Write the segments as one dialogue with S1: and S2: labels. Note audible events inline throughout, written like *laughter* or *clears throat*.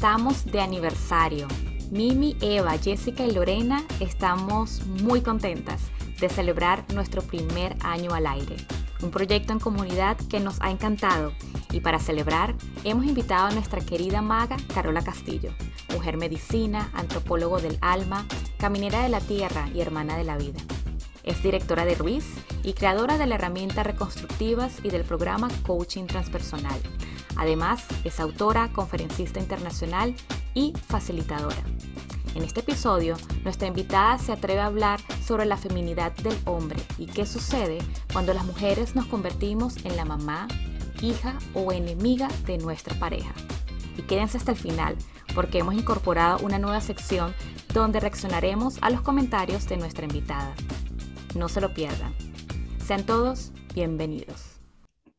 S1: Estamos de aniversario. Mimi, Eva, Jessica y Lorena estamos muy contentas de celebrar nuestro primer año al aire. Un proyecto en comunidad que nos ha encantado y para celebrar hemos invitado a nuestra querida maga Carola Castillo, mujer medicina, antropólogo del alma, caminera de la tierra y hermana de la vida. Es directora de Ruiz y creadora de la herramienta Reconstructivas y del programa Coaching Transpersonal. Además, es autora, conferencista internacional y facilitadora. En este episodio, nuestra invitada se atreve a hablar sobre la feminidad del hombre y qué sucede cuando las mujeres nos convertimos en la mamá, hija o enemiga de nuestra pareja. Y quédense hasta el final porque hemos incorporado una nueva sección donde reaccionaremos a los comentarios de nuestra invitada. No se lo pierdan. Sean todos bienvenidos.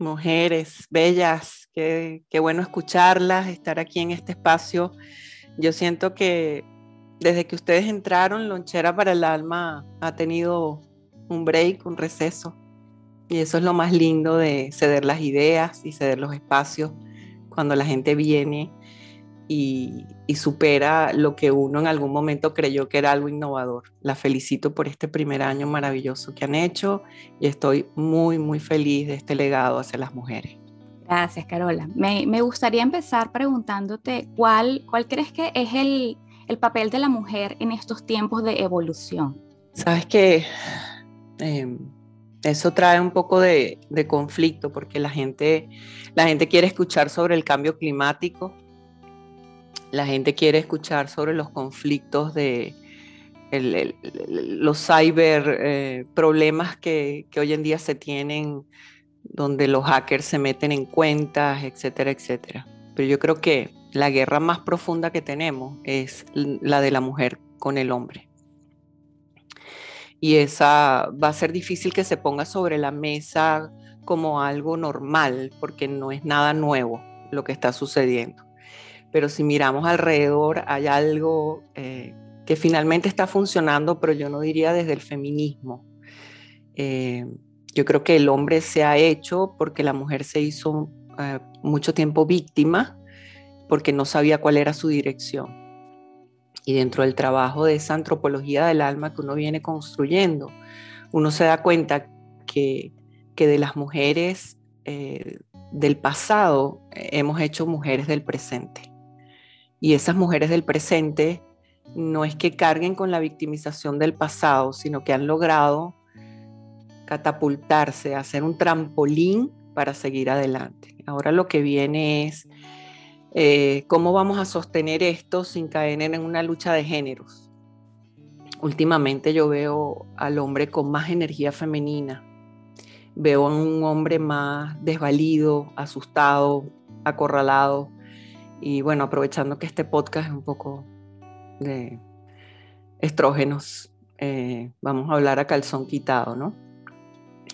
S2: Mujeres bellas, qué, bueno escucharlas, estar aquí en este espacio. Yo siento que desde que ustedes entraron, Lonchera para el Alma ha tenido un break, un receso. Y eso es lo más lindo de ceder las ideas y ceder los espacios cuando la gente viene y, y, supera lo que uno en algún momento creyó que era algo innovador. La felicito por este primer año maravilloso que han hecho y estoy muy, muy feliz de este legado hacia las mujeres.
S1: Gracias, Carola. Me, gustaría empezar preguntándote cuál, cuál crees que es el, el papel de la mujer en estos tiempos de evolución.
S2: Sabes que eh, eso trae un poco de, de, conflicto porque la gente, la gente quiere escuchar sobre el cambio climático, la gente quiere escuchar sobre los conflictos de el, los cyber eh, problemas que, que hoy en día se tienen, donde los hackers se meten en cuentas, etcétera, etcétera. Pero yo creo que la guerra más profunda que tenemos es la de la mujer con el hombre. Y esa va a ser difícil que se ponga sobre la mesa como algo normal, porque no es nada nuevo lo que está sucediendo. Pero si miramos alrededor, hay algo eh, que finalmente está funcionando, pero yo no diría desde el feminismo. Eh, yo creo que el hombre se ha hecho porque la mujer se hizo eh, mucho tiempo víctima porque no sabía cuál era su dirección. Y dentro del trabajo de esa antropología del alma que uno viene construyendo, uno se da cuenta que, que de las mujeres eh, del pasado eh, hemos hecho mujeres del presente. Y esas mujeres del presente no es que carguen con la victimización del pasado, sino que han logrado catapultarse, hacer un trampolín para seguir adelante. Ahora lo que viene es eh, ¿Cómo vamos a sostener esto sin caer en una lucha de géneros? Últimamente yo veo al hombre con más energía femenina, veo a un hombre más desvalido, asustado, acorralado. Y bueno, aprovechando que este podcast es un poco de estrógenos, eh, vamos a hablar a calzón quitado, ¿no?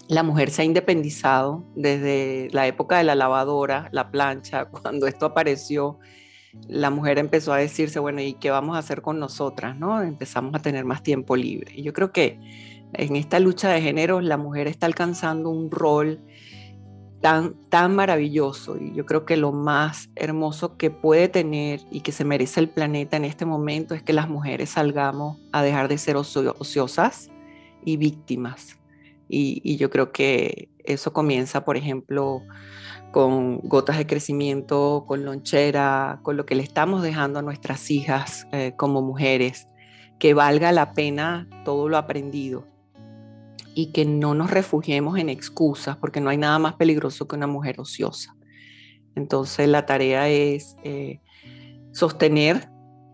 S2: La mujer se ha independizado desde la época de la lavadora, la plancha, *laughs* cuando esto apareció, la mujer empezó a decirse, bueno, ¿y qué vamos a hacer con nosotras? ¿no? Empezamos a tener más tiempo libre. Y yo creo que en esta lucha de género la mujer está alcanzando un rol tan, tan maravilloso y yo creo que lo más hermoso que puede tener y que se merece el planeta en este momento es que las mujeres salgamos a dejar de ser ociosas y víctimas y, yo creo que eso comienza, por ejemplo, con gotas de crecimiento, con lonchera, con lo que le estamos dejando a nuestras hijas eh, como mujeres, que valga la pena todo lo aprendido y que no nos refugiemos en excusas, porque no hay nada más peligroso que una mujer ociosa. Entonces la tarea es eh, sostener,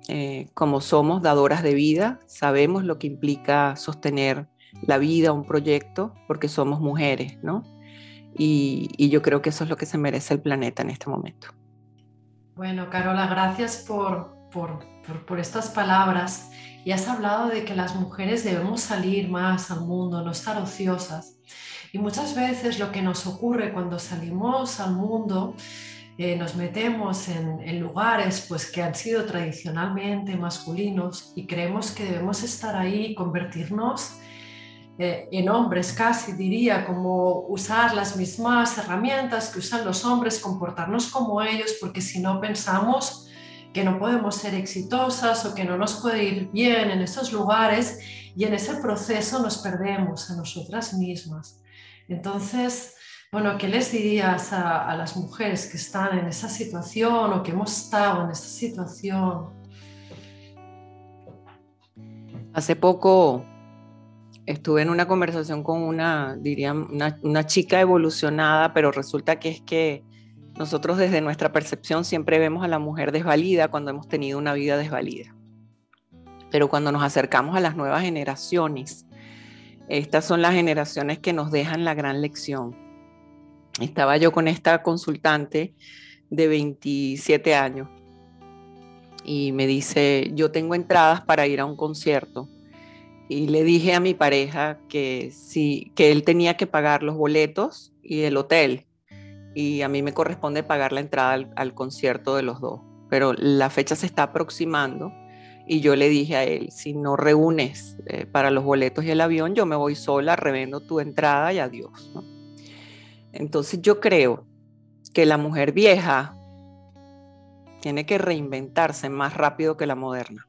S2: eh, como somos dadoras de vida, sabemos lo que implica sostener la vida, un proyecto, porque somos mujeres, ¿no? Y, yo creo que eso es lo que se merece el planeta en este momento.
S3: Bueno, Carola, gracias por, por, por, estas palabras. Y has hablado de que las mujeres debemos salir más al mundo, no estar ociosas. Y muchas veces lo que nos ocurre cuando salimos al mundo, eh, nos metemos en, en, lugares pues, que han sido tradicionalmente masculinos y creemos que debemos estar ahí convertirnos eh, en hombres casi diría, como usar las mismas herramientas que usan los hombres, comportarnos como ellos, porque si no pensamos que no podemos ser exitosas o que no nos puede ir bien en esos lugares y en ese proceso nos perdemos a nosotras mismas. Entonces, bueno, ¿qué les dirías a, a las mujeres que están en esa situación o que hemos estado en esa situación?
S2: Hace poco estuve en una conversación con una, diría, una, chica evolucionada, pero resulta que es que nosotros desde nuestra percepción siempre vemos a la mujer desvalida cuando hemos tenido una vida desvalida. Pero cuando nos acercamos a las nuevas generaciones, estas son las generaciones que nos dejan la gran lección. Estaba yo con esta consultante de 27 años y me dice, yo tengo entradas para ir a un concierto y le dije a mi pareja que sí, que él tenía que pagar los boletos y el hotel y a mí me corresponde pagar la entrada al, concierto de los dos. Pero la fecha se está aproximando y yo le dije a él, si no reúnes eh, para los boletos y el avión, yo me voy sola, revendo tu entrada y adiós. Entonces yo creo que la mujer vieja tiene que reinventarse más rápido que la moderna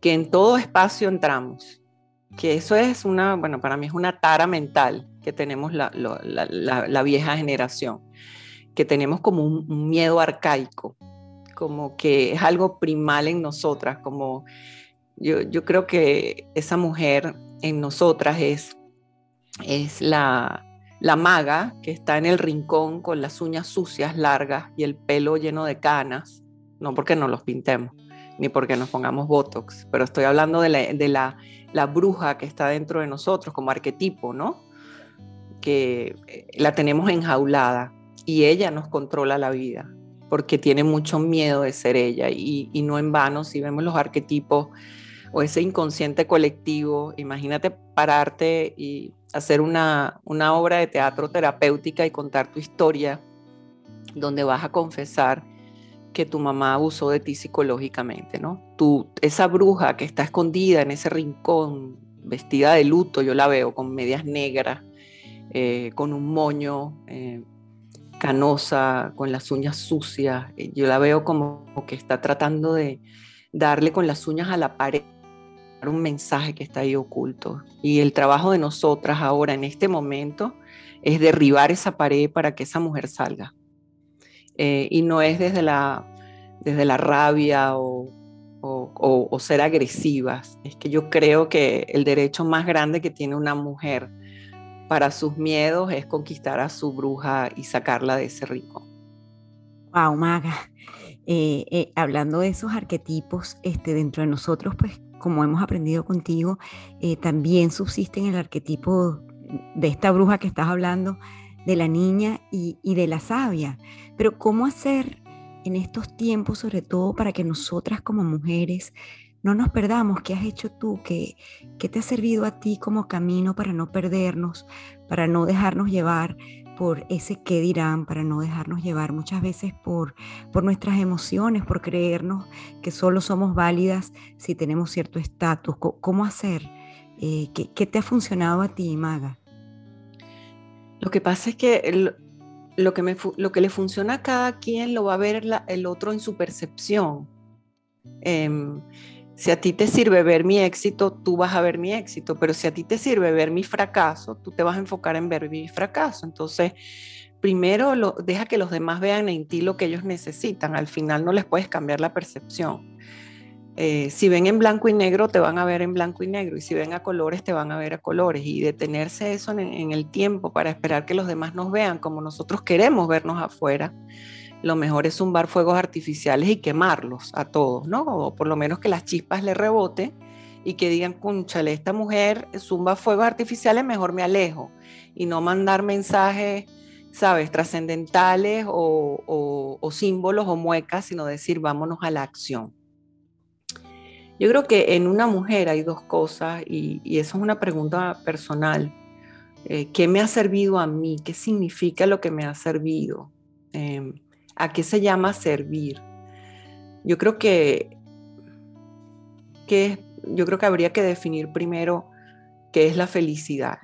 S2: que en todo espacio entramos, que eso es una, bueno, para mí es una tara mental que tenemos la, vieja generación, que tenemos como un, miedo arcaico, como que es algo primal en nosotras, como yo, yo creo que esa mujer en nosotras es, es la, la maga que está en el rincón con las uñas sucias, largas y el pelo lleno de canas, no porque no los pintemos, ni porque nos pongamos Botox, pero estoy hablando de la, la, bruja que está dentro de nosotros como arquetipo, ¿no? Que eh, la tenemos enjaulada y ella nos controla la vida porque tiene mucho miedo de ser ella y, y no en vano si vemos los arquetipos o ese inconsciente colectivo, imagínate pararte y hacer una, una obra de teatro terapéutica y contar tu historia donde vas a confesar que tu mamá abusó de ti psicológicamente, ¿no? Tú, esa bruja que está escondida en ese rincón, vestida de luto, yo la veo con medias negras, eh, con un moño, eh, canosa, con las uñas sucias, eh, yo la veo como que está tratando de darle con las uñas a la pared un mensaje que está ahí oculto. Y el trabajo de nosotras ahora, en este momento, es derribar esa pared para que esa mujer salga. Eh, y no es desde la, desde la rabia o, o, ser agresivas. Es que yo creo que el derecho más grande que tiene una mujer para sus miedos es conquistar a su bruja y sacarla de ese rico.
S4: Wow, Maga. Eh, eh, hablando de esos arquetipos este, dentro de nosotros, pues como hemos aprendido contigo, también subsisten el arquetipo de esta bruja que estás hablando, de la niña y, de la sabia. Pero ¿cómo hacer en estos tiempos, sobre todo para que nosotras como mujeres no nos perdamos? ¿Qué has hecho tú? ¿Qué, ¿Qué te ha servido a ti como camino para no perdernos, para no dejarnos llevar por ese qué dirán, para no dejarnos llevar muchas veces por, por nuestras emociones, por creernos que solo somos válidas si tenemos cierto estatus. ¿Cómo hacer? Eh, ¿qué, ¿qué, te ha funcionado a ti, Maga?
S2: Lo que pasa es que lo, que le funciona a cada quien lo va a ver el otro en su percepción. Em, si a ti te sirve ver mi éxito, tú vas a ver mi éxito, pero si a ti te sirve ver mi fracaso, tú te vas a enfocar en ver mi fracaso. Entonces, primero lo, deja que los demás vean en ti lo que ellos necesitan. Al final no les puedes cambiar la percepción. Eh, si ven en blanco y negro, te van a ver en blanco y negro, y si ven a colores, te van a ver a colores. Y detenerse eso en, el tiempo para esperar que los demás nos vean como nosotros queremos vernos afuera, lo mejor es zumbar fuegos artificiales y quemarlos a todos, ¿no? O por lo menos que las chispas le rebote y que digan, conchale, esta mujer zumba fuegos artificiales, mejor me alejo y no mandar mensajes, sabes, trascendentales o, símbolos o muecas, sino decir, vámonos a la acción. Yo creo que en una mujer hay dos cosas y, eso es una pregunta personal. Eh, ¿Qué me ha servido a mí? ¿Qué significa lo que me ha servido? Em, ¿A qué se llama servir? Yo creo que, que, yo creo que habría que definir primero qué es la felicidad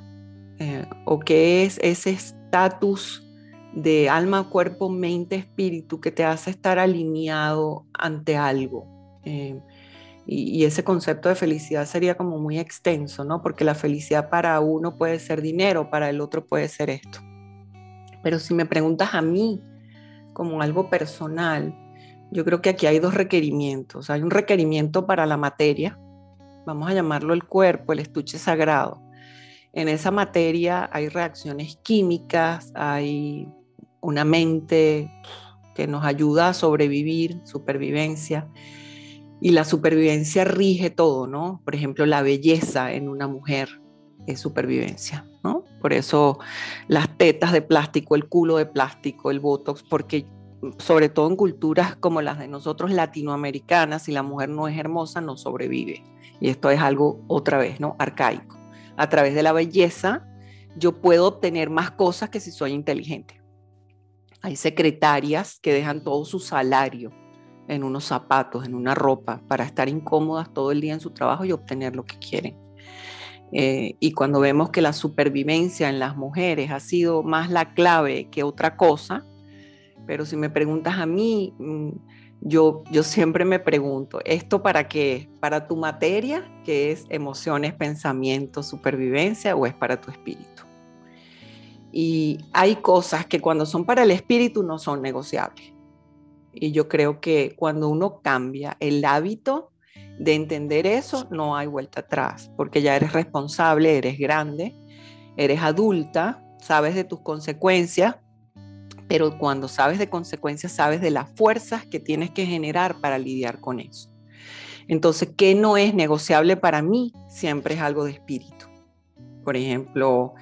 S2: eh, o qué es ese estatus de alma, cuerpo, mente, espíritu que te hace estar alineado ante algo. Eh, y, ese concepto de felicidad sería como muy extenso, ¿no? Porque la felicidad para uno puede ser dinero, para el otro puede ser esto. Pero si me preguntas a mí como algo personal, yo creo que aquí hay dos requerimientos. Hay un requerimiento para la materia, vamos a llamarlo el cuerpo, el estuche sagrado. En esa materia hay reacciones químicas, hay una mente que nos ayuda a sobrevivir, supervivencia y la supervivencia rige todo, ¿no? Por ejemplo, la belleza en una mujer es supervivencia, ¿no? Por eso las tetas de plástico, el culo de plástico, el botox, porque sobre todo en culturas como las de nosotros latinoamericanas, si la mujer no es hermosa, no sobrevive. Y esto es algo otra vez, ¿no? Arcaico. A través de la belleza, yo puedo obtener más cosas que si soy inteligente. Hay secretarias que dejan todo su salario en unos zapatos, en una ropa, para estar incómodas todo el día en su trabajo y obtener lo que quieren. Eh, y cuando vemos que la supervivencia en las mujeres ha sido más la clave que otra cosa, pero si me preguntas a mí, mm, yo, yo siempre me pregunto, ¿esto para qué? ¿Para tu materia, que es emociones, pensamientos, supervivencia, o es para tu espíritu? Y hay cosas que cuando son para el espíritu no son negociables. Y yo creo que cuando uno cambia el hábito de entender eso, no hay vuelta atrás, porque ya eres responsable, eres grande, eres adulta, sabes de tus consecuencias, pero cuando sabes de consecuencias, sabes de las fuerzas que tienes que generar para lidiar con eso. Entonces, ¿qué no es negociable para mí? Siempre es algo de espíritu. Por ejemplo,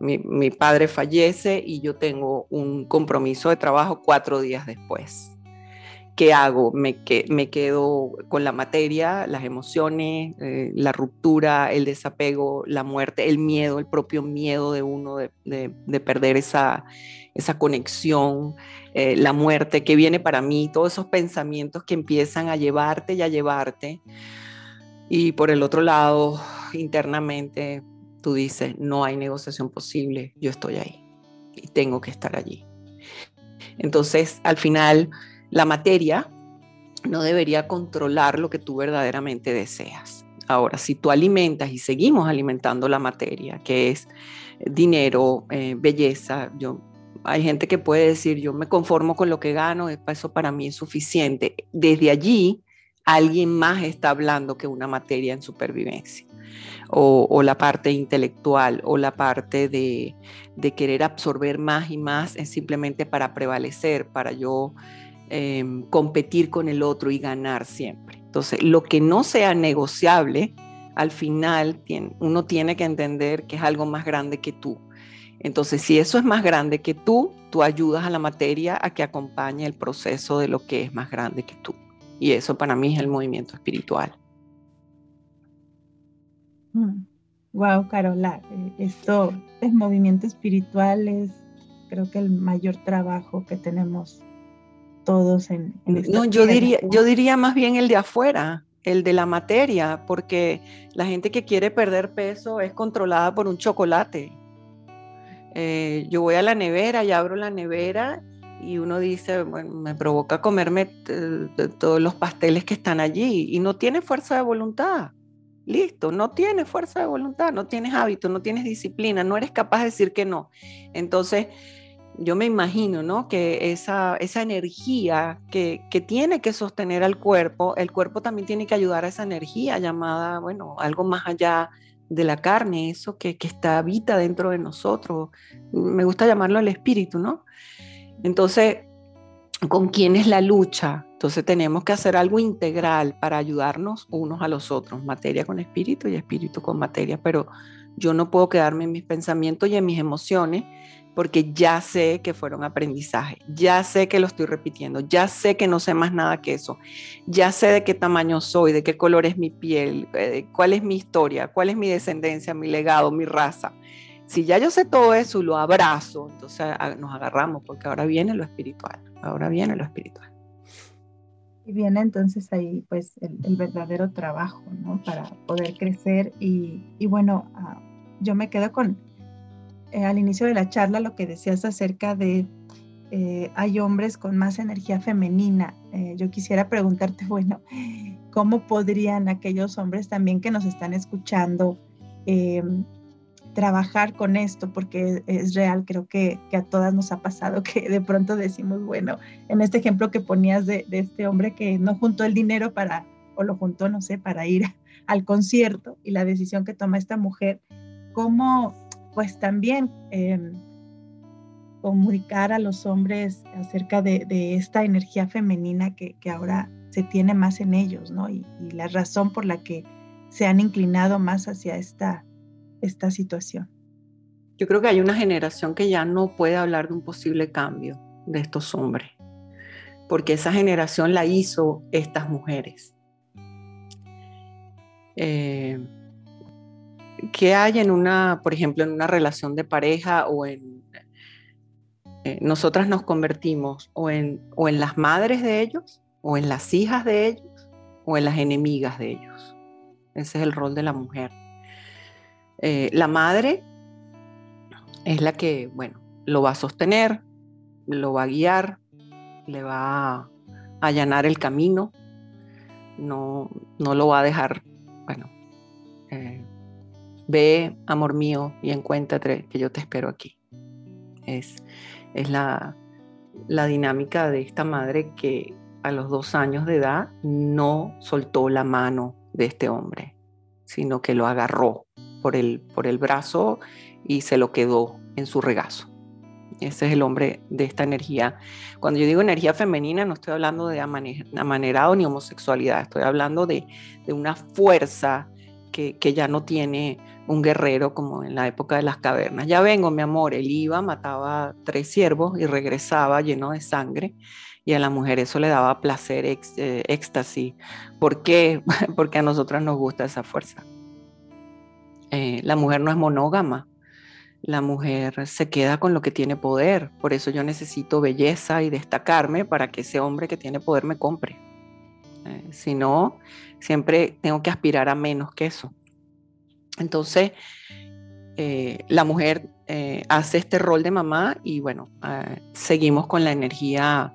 S2: mi, mi padre fallece y yo tengo un compromiso de trabajo cuatro días después ¿qué hago? Me, que, me quedo con la materia, las emociones, eh, la ruptura, el desapego, la muerte, el miedo, el propio miedo de uno de, perder esa, esa conexión, eh, la muerte que viene para mí, todos esos pensamientos que empiezan a llevarte y a llevarte. Y por el otro lado, internamente, tú dices, no hay negociación posible, yo estoy ahí y tengo que estar allí. Entonces, al final, la materia no debería controlar lo que tú verdaderamente deseas. Ahora, si tú alimentas y seguimos alimentando la materia, que es dinero, eh, belleza, yo, hay gente que puede decir, yo me conformo con lo que gano, eso para mí es suficiente. Desde allí, alguien más está hablando que una materia en supervivencia. O, la parte intelectual o la parte de, querer absorber más y más es simplemente para prevalecer, para yo Em, competir con el otro y ganar siempre. Entonces, lo que no sea negociable, al final uno tiene que entender que es algo más grande que tú. Entonces, si eso es más grande que tú, tú ayudas a la materia a que acompañe el proceso de lo que es más grande que tú. Y eso para mí es el movimiento espiritual.
S5: Wow, mm. Carola, eh, esto es movimiento espiritual, es creo que el mayor trabajo que tenemos todos en,
S2: No, yo diría, yo diría más bien el de afuera, el de la materia, porque la gente que quiere perder peso es controlada por un chocolate. Eh, yo voy a la nevera y abro la nevera y uno dice, bueno, me provoca comerme todos los pasteles que están allí y no tiene fuerza de voluntad. Listo, no tienes fuerza de voluntad, no tienes hábito, no tienes disciplina, no eres capaz de decir que no. Entonces, yo me imagino, ¿no? Que esa, energía que, tiene que sostener al cuerpo, el cuerpo también tiene que ayudar a esa energía llamada, bueno, algo más allá de la carne, eso que, que está, habita dentro de nosotros. Me gusta llamarlo el espíritu, ¿no? Entonces, con quién es la lucha. Entonces tenemos que hacer algo integral para ayudarnos unos a los otros, materia con espíritu y espíritu con materia, pero yo no puedo quedarme en mis pensamientos y en mis emociones porque ya sé que fueron aprendizaje, ya sé que lo estoy repitiendo, ya sé que no sé más nada que eso, ya sé de qué tamaño soy, de qué color es mi piel, eh, cuál es mi historia, cuál es mi descendencia, mi legado, mi raza. Si ya yo sé todo eso y lo abrazo, entonces nos agarramos porque ahora viene lo espiritual, ahora viene lo espiritual.
S5: Y viene entonces ahí pues el, verdadero trabajo, ¿no? Para poder crecer y, bueno, ah, yo me quedo con, eh, al inicio de la charla, lo que decías acerca de eh, hay hombres con más energía femenina. Eh, yo quisiera preguntarte, *laughs* bueno, ¿cómo podrían aquellos hombres también que nos están escuchando trabajar con esto, porque es real, creo que, a todas nos ha pasado que de pronto decimos, bueno, en este ejemplo que ponías de, este hombre que no juntó el dinero para, o lo juntó, no sé, para ir *laughs* al concierto y la decisión que toma esta mujer, cómo pues también em, comunicar a los hombres acerca de, esta energía femenina que, ahora se tiene más en ellos, ¿no? y la razón por la que se han inclinado más hacia esta situación.
S2: Yo creo que hay una generación que ya no puede hablar de un posible cambio de estos hombres, porque esa generación la hizo estas mujeres. Eh, ¿Qué hay en una, por ejemplo, en una relación de pareja o en... Eh, nosotras nos convertimos o en, o en las madres de ellos, o en las hijas de ellos, o en las enemigas de ellos. Ese es el rol de la mujer. Eh, la madre es la que, bueno, lo va a sostener, lo va a guiar, le va a allanar el camino, no, no lo va a dejar, bueno, eh, ve, amor mío, y encuéntrate que yo te espero aquí. Es, es la, la dinámica de esta madre que a los dos años de edad no soltó la mano de este hombre, sino que lo agarró por el, por el brazo y se lo quedó en su regazo. Ese es el hombre de esta energía. Cuando yo digo energía femenina, no estoy hablando de amanerado ni homosexualidad, estoy hablando de, una fuerza que, ya no tiene un guerrero como en la época de las cavernas. Ya vengo, mi amor, él iba, mataba tres ciervos y regresaba lleno de sangre y a la mujer eso le daba placer, eh, éxtasis. ¿Por qué? *laughs* Porque a nosotras nos gusta esa fuerza. Eh, la mujer no es monógama, la mujer se queda con lo que tiene poder, por eso yo necesito belleza y destacarme para que ese hombre que tiene poder me compre. Eh, si no, siempre tengo que aspirar a menos que eso. Entonces, eh, la mujer hace este rol de mamá y bueno, seguimos con la energía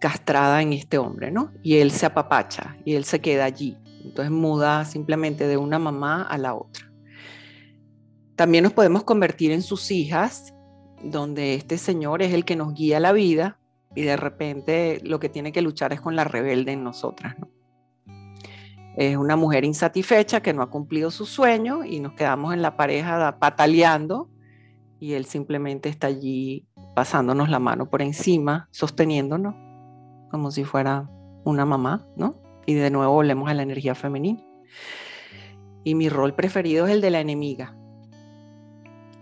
S2: castrada en este hombre, ¿no? Y él se apapacha y él se queda allí. Entonces muda simplemente de una mamá a la otra. También nos podemos convertir en sus hijas, donde este Señor es el que nos guía la vida y de repente lo que tiene que luchar es con la rebelde en nosotras. Es una mujer insatisfecha que no ha cumplido su sueño y nos quedamos en la pareja pataleando y él simplemente está allí pasándonos la mano por encima, sosteniéndonos como si fuera una mamá, ¿no? Y de nuevo volvemos a la energía femenina. Y mi rol preferido es el de la enemiga.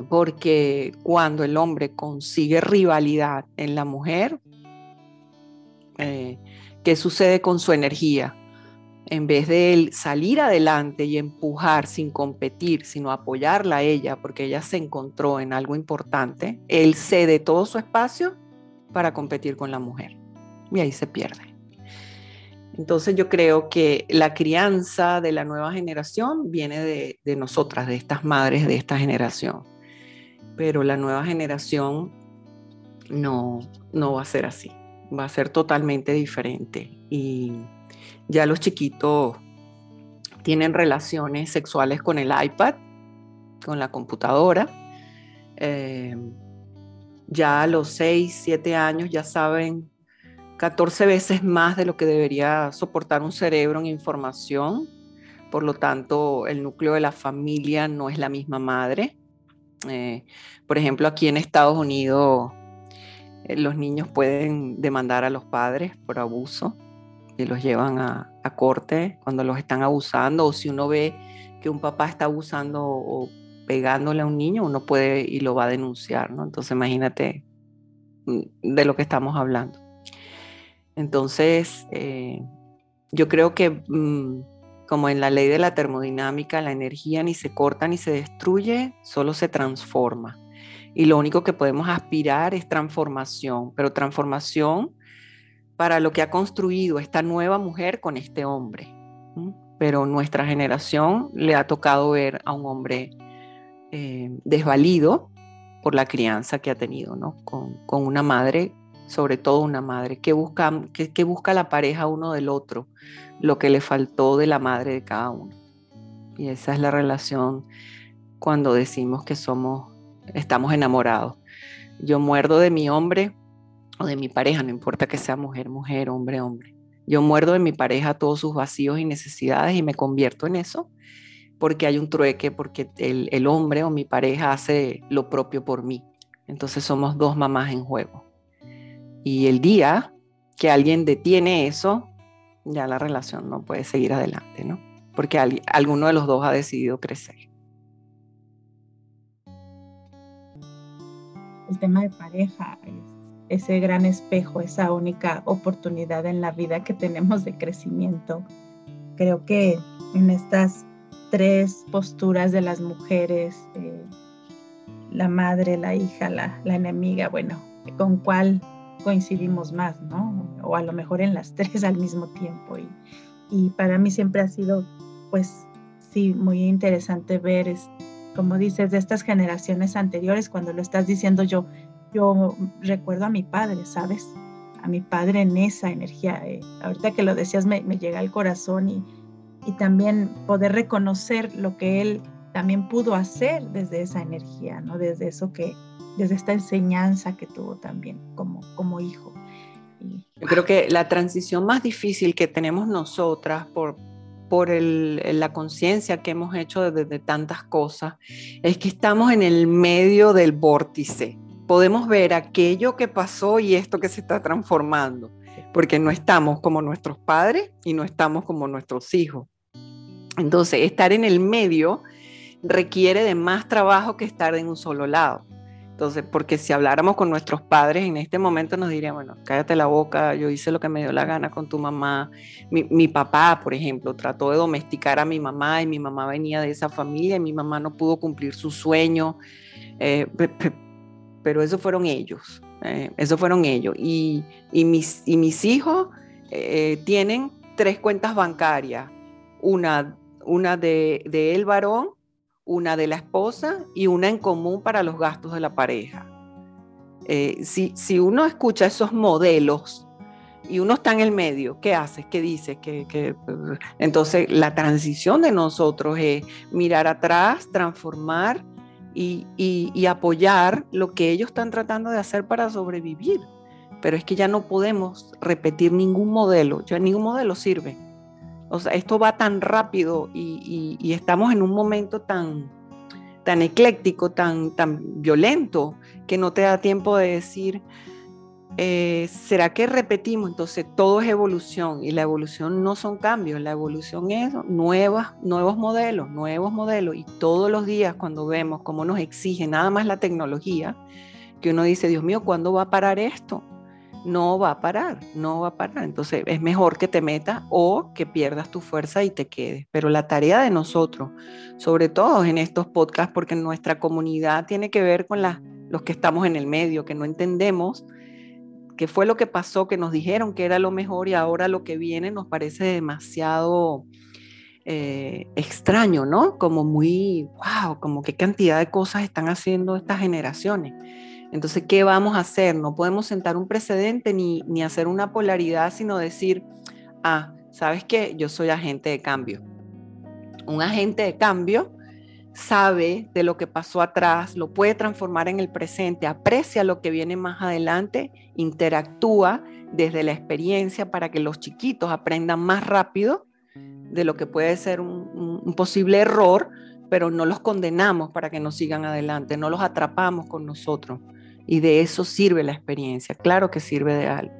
S2: Porque cuando el hombre consigue rivalidad en la mujer, eh, ¿qué sucede con su energía? En vez de él salir adelante y empujar sin competir, sino apoyarla a ella porque ella se encontró en algo importante, él cede todo su espacio para competir con la mujer. Y ahí se pierde. Entonces yo creo que la crianza de la nueva generación viene de, nosotras, de estas madres de esta generación. Pero la nueva generación no, no va a ser así, va a ser totalmente diferente. Y ya los chiquitos tienen relaciones sexuales con el iPad, con la computadora. Eh, ya a los 6, 7 años ya saben 14 veces más de lo que debería soportar un cerebro en información. Por lo tanto, el núcleo de la familia no es la misma madre. Eh, por ejemplo, aquí en Estados Unidos, los niños pueden demandar a los padres por abuso y los llevan a, corte cuando los están abusando o si uno ve que un papá está abusando o pegándole a un niño, uno puede y lo va a denunciar, ¿no? Entonces imagínate mm, de lo que estamos hablando. Entonces, eh, yo creo que mm, como en la ley de la termodinámica, la energía ni se corta ni se destruye, solo se transforma. Y lo único que podemos aspirar es transformación, pero transformación para lo que ha construido esta nueva mujer con este hombre. Pero nuestra generación le ha tocado ver a un hombre eh, desvalido por la crianza que ha tenido, ¿no? Con, con una madre, sobre todo una madre, que busca, que, busca la pareja uno del otro, lo que le faltó de la madre de cada uno. Y esa es la relación cuando decimos que somos, estamos enamorados. Yo muerdo de mi hombre o de mi pareja, no importa que sea mujer, mujer, hombre, hombre. Yo muerdo de mi pareja todos sus vacíos y necesidades y me convierto en eso porque hay un trueque, porque el, el hombre o mi pareja hace lo propio por mí. Entonces somos dos mamás en juego. Y el día que alguien detiene eso, ya la relación no puede seguir adelante, ¿no? Porque alguno de los dos ha decidido crecer.
S5: El tema de pareja es ese gran espejo, esa única oportunidad en la vida que tenemos de crecimiento. Creo que en estas tres posturas de las mujeres, eh, la madre, la hija, la, la enemiga, bueno, con cuál coincidimos más, ¿no? O a lo mejor en las *laughs* tres al mismo tiempo. Y, y para mí siempre ha sido, pues, sí, muy interesante ver, es, como dices, de estas generaciones anteriores, cuando lo estás diciendo yo, yo recuerdo a mi padre, ¿sabes? A mi padre en esa energía. Eh, ahorita que lo decías me, me llega al corazón y, y también poder reconocer lo que él también pudo hacer desde esa energía, ¿no? Desde eso que, desde esta enseñanza que tuvo también como, como hijo.
S2: Yo creo que la transición más difícil que tenemos nosotras por, por el, la conciencia que hemos hecho desde tantas cosas es que estamos en el medio del vórtice. Podemos ver aquello que pasó y esto que se está transformando, porque no estamos como nuestros padres y no estamos como nuestros hijos. Entonces, estar en el medio requiere de más trabajo que estar en un solo lado. Entonces, porque si habláramos con nuestros padres en este momento nos dirían, bueno, cállate la boca, yo hice lo que me dio la gana con tu mamá. Mi, papá, por ejemplo, trató de domesticar a mi mamá y mi mamá venía de esa familia y mi mamá no pudo cumplir su sueño. Eh, pero eso fueron ellos, eh, eso fueron ellos. Y, mis, hijos eh, tienen tres cuentas bancarias, una, una de, de el varón una de la esposa y una en común para los gastos de la pareja. Eh, si, si, uno escucha esos modelos y uno está en el medio, ¿qué haces? ¿Qué dices? Entonces, la transición de nosotros es mirar atrás, transformar y, y, apoyar lo que ellos están tratando de hacer para sobrevivir. Pero es que ya no podemos repetir ningún modelo, ya ningún modelo sirve. O sea, esto va tan rápido y, estamos en un momento tan, tan ecléctico, tan, tan violento, que no te da tiempo de decir, eh, ¿será que repetimos? Entonces todo es evolución y la evolución no son cambios, la evolución es nuevas, nuevos modelos, nuevos modelos y todos los días cuando vemos cómo nos exige nada más la tecnología, que uno dice, Dios mío, ¿cuándo va a parar esto? No va a parar, no va a parar. Entonces es mejor que te metas o que pierdas tu fuerza y te quedes. Pero la tarea de nosotros, sobre todo en estos podcasts, porque nuestra comunidad tiene que ver con los que estamos en el medio, que no entendemos qué fue lo que pasó, que nos dijeron que era lo mejor y ahora lo que viene nos parece demasiado eh, extraño, ¿no? Como muy, wow, como qué cantidad de cosas están haciendo estas generaciones. Entonces, ¿qué vamos a hacer? No podemos sentar un precedente ni, ni hacer una polaridad, sino decir, ah, ¿sabes qué? Yo soy agente de cambio. Un agente de cambio sabe de lo que pasó atrás, lo puede transformar en el presente, aprecia lo que viene más adelante, interactúa desde la experiencia para que los chiquitos aprendan más rápido de lo que puede ser un, un posible error, pero no los condenamos para que no sigan adelante, no los atrapamos con nosotros Y de eso sirve la experiencia, claro que sirve de algo.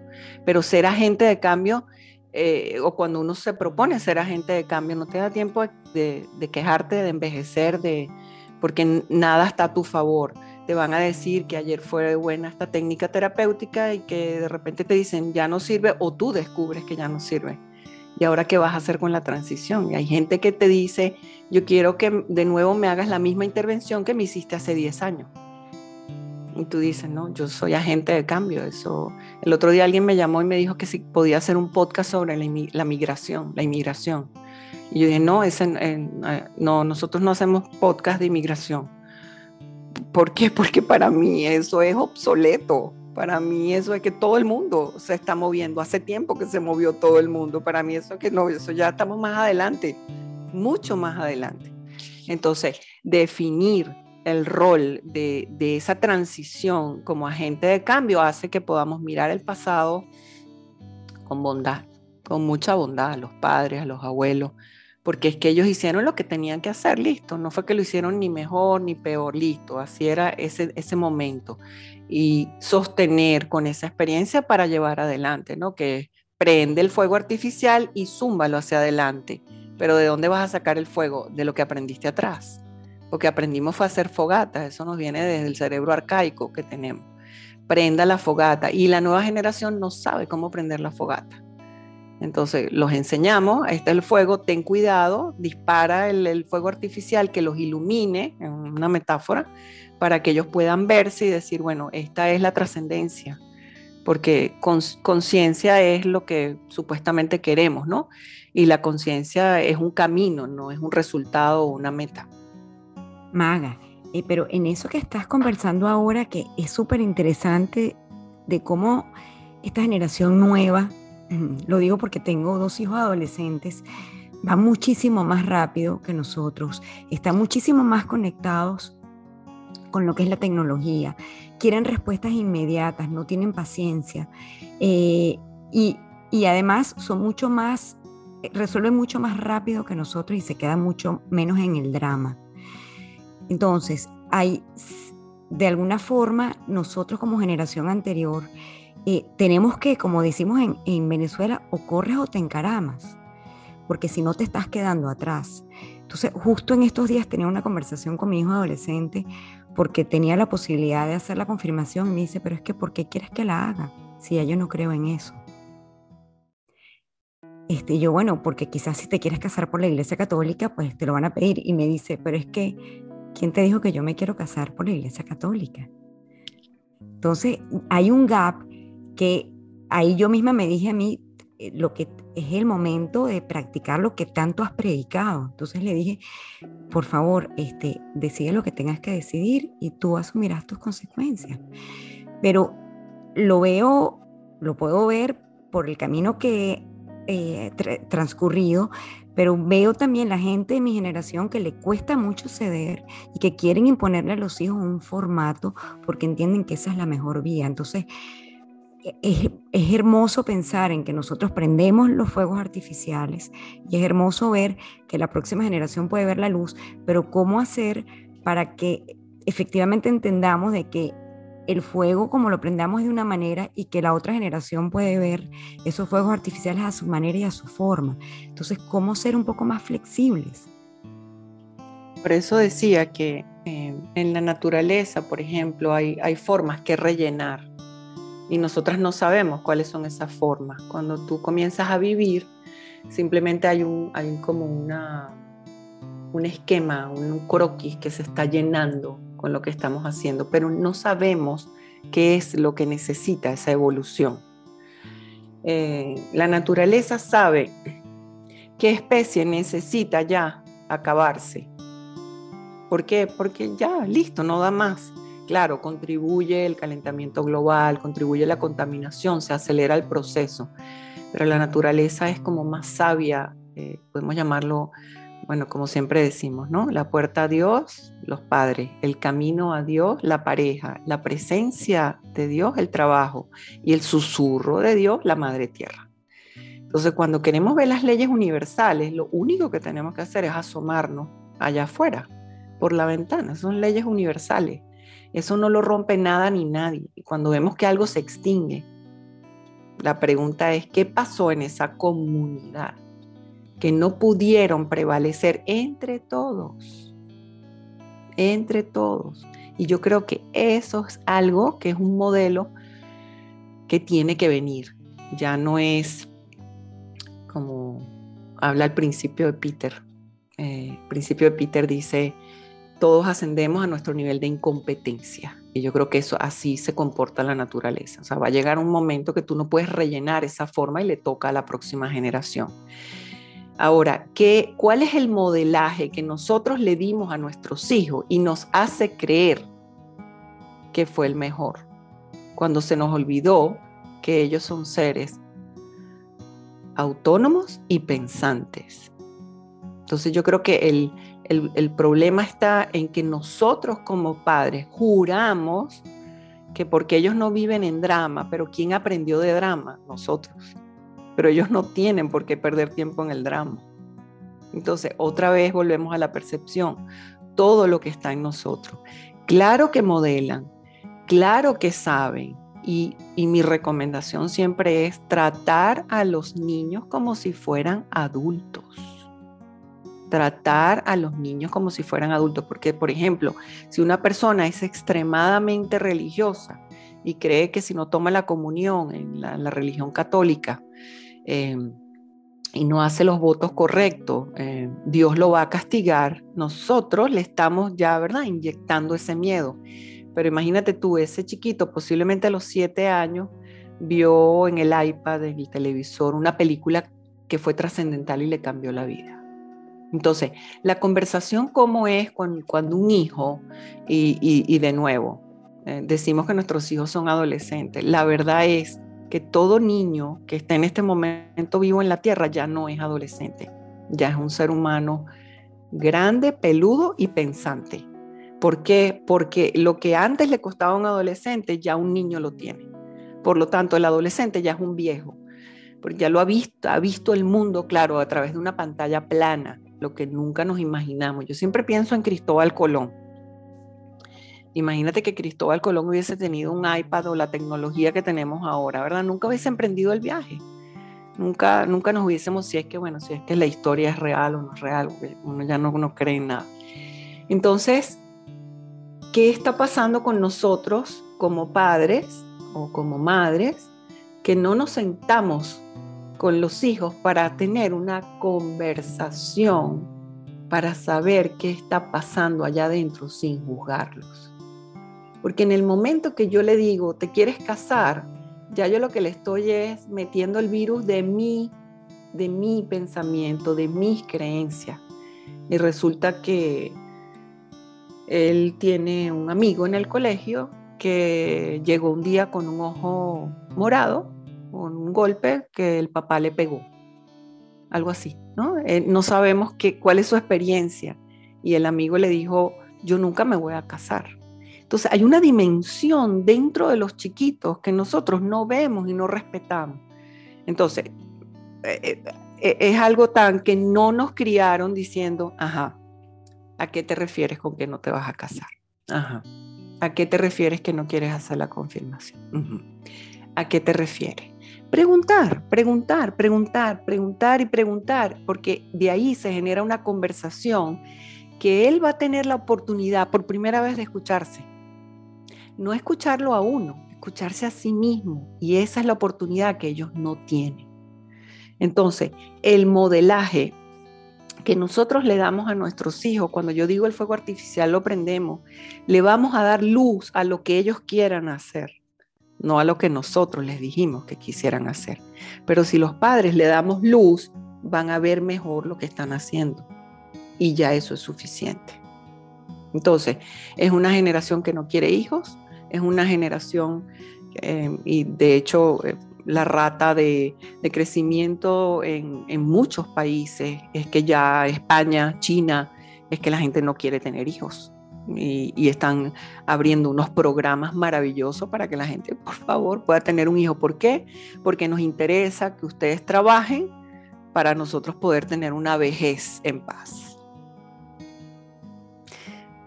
S2: Pero ser agente de cambio, eh, o cuando uno se propone ser agente de cambio, no te da tiempo de, de quejarte, de envejecer, de, porque nada está a tu favor. Te van a decir que ayer fue buena esta técnica terapéutica y que de repente te dicen ya no sirve o tú descubres que ya no sirve. ¿Y ahora qué vas a hacer con la transición? Y hay gente que te dice, yo quiero que de nuevo me hagas la misma intervención que me hiciste hace 10 años. Y tú dices, no, yo soy agente de cambio. Eso. El otro día alguien me llamó y me dijo que si podía hacer un podcast sobre la, migración, la inmigración. Y yo dije, no, ese, no, nosotros no hacemos podcast de inmigración. ¿Por qué? *laughs* Porque para mí eso es obsoleto. Para mí eso es que todo el mundo se está moviendo. Hace tiempo que se movió todo el mundo. Para mí eso es que no, eso ya estamos más adelante, mucho más adelante. Entonces, definir el rol de, esa transición como agente de cambio hace que podamos mirar el pasado con bondad, con mucha bondad a los padres, a los abuelos, porque es que ellos hicieron lo que tenían que hacer, listo, no fue que lo hicieron ni mejor ni peor, listo, así era ese, ese momento y sostener con esa experiencia para llevar adelante, ¿no? Que prende el fuego artificial y zúmbalo hacia adelante. Pero ¿de dónde vas a sacar el fuego? De lo que aprendiste atrás. Lo que aprendimos fue hacer fogatas, eso nos viene desde el cerebro arcaico que tenemos. Prenda la fogata y la nueva generación no sabe cómo prender la fogata. Entonces los enseñamos, este es el fuego, ten cuidado, dispara el, el fuego artificial que los ilumine, en una metáfora, para que ellos puedan verse y decir, bueno, esta es la trascendencia, porque conciencia es lo que supuestamente queremos, ¿no? Y la conciencia es un camino, no es un resultado o una meta.
S4: Maga, eh, pero en eso que estás conversando ahora, que es súper interesante de cómo esta generación nueva, *clears throat* lo digo porque tengo dos hijos adolescentes, va muchísimo más rápido que nosotros, están muchísimo más conectados con lo que es la tecnología, quieren respuestas inmediatas, no tienen paciencia eh, y, además son mucho más, resuelven mucho más rápido que nosotros y se quedan mucho menos en el drama. Entonces, hay, de alguna forma, nosotros como generación anterior, eh, tenemos que, como decimos en, en Venezuela, o corres o te encaramas, porque si no te estás quedando atrás. Entonces, justo en estos días tenía una conversación con mi hijo adolescente porque tenía la posibilidad de hacer la confirmación y me dice, pero es que ¿por qué quieres que la haga? Si ya yo no creo en eso. Este, yo, bueno, porque quizás si te quieres casar por la iglesia católica, pues te lo van a pedir. Y me dice, pero es que, ¿quién te dijo que yo me quiero casar por la iglesia católica? Entonces, hay un gap que ahí yo misma me dije a mí, eh, lo que es el momento de practicar lo que tanto has predicado. Entonces le dije, por favor, este, decide lo que tengas que decidir y tú asumirás tus consecuencias. Pero lo veo, lo puedo ver por el camino que he eh, transcurrido, pero veo también la gente de mi generación que le cuesta mucho ceder y que quieren imponerle a los hijos un formato porque entienden que esa es la mejor vía. Entonces, es, hermoso pensar en que nosotros prendemos los fuegos artificiales y es hermoso ver que la próxima generación puede ver la luz, pero cómo hacer para que efectivamente entendamos de que el fuego como lo prendamos de una manera y que la otra generación puede ver esos fuegos artificiales a su manera y a su forma. Entonces, ¿cómo ser un poco más flexibles?
S2: Por eso decía que eh, en la naturaleza, por ejemplo, hay, formas que rellenar y nosotras no sabemos cuáles son esas formas. Cuando tú comienzas a vivir, simplemente hay, hay como una, un esquema, un croquis que se está llenando con lo que estamos haciendo, pero no sabemos qué es lo que necesita esa evolución. Eh, la naturaleza sabe qué especie necesita ya acabarse. ¿Por qué? Porque ya, listo, no da más. Claro, contribuye el calentamiento global, contribuye la contaminación, se acelera el proceso, pero la naturaleza es como más sabia, eh, podemos llamarlo, bueno, como siempre decimos, ¿no? La puerta a Dios, los padres, el camino a Dios, la pareja, la presencia de Dios, el trabajo y el susurro de Dios, la madre tierra. Entonces, cuando queremos ver las leyes universales, lo único que tenemos que hacer es asomarnos allá afuera, por la ventana, son leyes universales Eso no lo rompe nada ni nadie. Y cuando vemos que algo se extingue, la pregunta es, ¿qué pasó en esa comunidad? Que no pudieron prevalecer entre todos. Entre todos. Y yo creo que eso es algo que es un modelo que tiene que venir. Ya no es como habla el principio de Peter. Eh, principio de Peter dice, todos ascendemos a nuestro nivel de incompetencia. Y yo creo que eso así se comporta la naturaleza. O sea, va a llegar un momento que tú no puedes rellenar esa forma y le toca a la próxima generación. Ahora, ¿qué, ¿cuál es el modelaje que nosotros le dimos a nuestros hijos y nos hace creer que fue el mejor? Cuando se nos olvidó que ellos son seres autónomos y pensantes. Entonces yo creo que el, el, problema está en que nosotros como padres juramos que porque ellos no viven en drama, pero ¿quién aprendió de drama? Nosotros. Pero ellos no tienen por qué perder tiempo en el drama. Entonces, otra vez volvemos a la percepción. Todo lo que está en nosotros. Claro que modelan, claro que saben. Y, mi recomendación siempre es tratar a los niños como si fueran adultos tratar a los niños como si fueran adultos, porque por ejemplo, si una persona es extremadamente religiosa y cree que si no toma la comunión en la, religión católica em, y no hace los votos correctos, em, Dios lo va a castigar, nosotros le estamos ya, ¿verdad?, inyectando ese miedo. Pero imagínate tú, ese chiquito, posiblemente a los siete años, vio en el iPad, en el televisor, una película que fue trascendental y le cambió la vida. Entonces, la conversación cómo es cuando, un hijo, y, de nuevo, eh, decimos que nuestros hijos son adolescentes, la verdad es que todo niño que está en este momento vivo en la tierra ya no es adolescente, ya es un ser humano grande, peludo y pensante. ¿Por qué? Porque lo que antes le costaba a un adolescente, ya un niño lo tiene. Por lo tanto, el adolescente ya es un viejo, porque ya lo ha visto, ha visto el mundo, claro, a través de una pantalla plana lo que nunca nos imaginamos. Yo siempre pienso en Cristóbal Colón. Imagínate que Cristóbal Colón hubiese tenido un iPad o la tecnología que tenemos ahora, ¿verdad? Nunca hubiese emprendido el viaje. Nunca, nunca nos hubiésemos, si es que, bueno, si es que la historia es real o no es real, uno ya no, no cree en nada. Entonces, ¿qué está pasando con nosotros como padres o como madres que no nos sentamos con los hijos para tener una conversación, para saber qué está pasando allá adentro sin juzgarlos. Porque en el momento que yo le digo, te quieres casar, ya yo lo que le estoy es metiendo el virus de mí, de mi pensamiento, de mis creencias. Y resulta que él tiene un amigo en el colegio que llegó un día con un ojo morado con un golpe que el papá le pegó. Algo así, ¿no? Eh, no sabemos qué, cuál es su experiencia. Y el amigo le dijo, yo nunca me voy a casar. Entonces hay una dimensión dentro de los chiquitos que nosotros no vemos y no respetamos. Entonces, eh, eh, es algo tan que no nos criaron diciendo, ajá, ¿a qué te refieres con que no te vas a casar? Ajá. ¿A qué te refieres que no quieres hacer la confirmación? ¿A qué te refieres? Preguntar, preguntar, preguntar, preguntar y preguntar, porque de ahí se genera una conversación que él va a tener la oportunidad por primera vez de escucharse. No escucharlo a uno, escucharse a sí mismo. Y esa es la oportunidad que ellos no tienen. Entonces, el modelaje que nosotros le damos a nuestros hijos, cuando yo digo el fuego artificial lo prendemos, le vamos a dar luz a lo que ellos quieran hacer no a lo que nosotros les dijimos que quisieran hacer. Pero si los padres le damos luz, van a ver mejor lo que están haciendo. Y ya eso es suficiente. Entonces, es una generación que no quiere hijos, es una generación, eh, y de hecho, eh, la rata de, crecimiento en, en, muchos países es que ya España, China, es que la gente no quiere tener hijos y, están abriendo unos programas maravillosos para que la gente, por favor, pueda tener un hijo. ¿Por qué? Porque nos interesa que ustedes trabajen para nosotros poder tener una vejez en paz.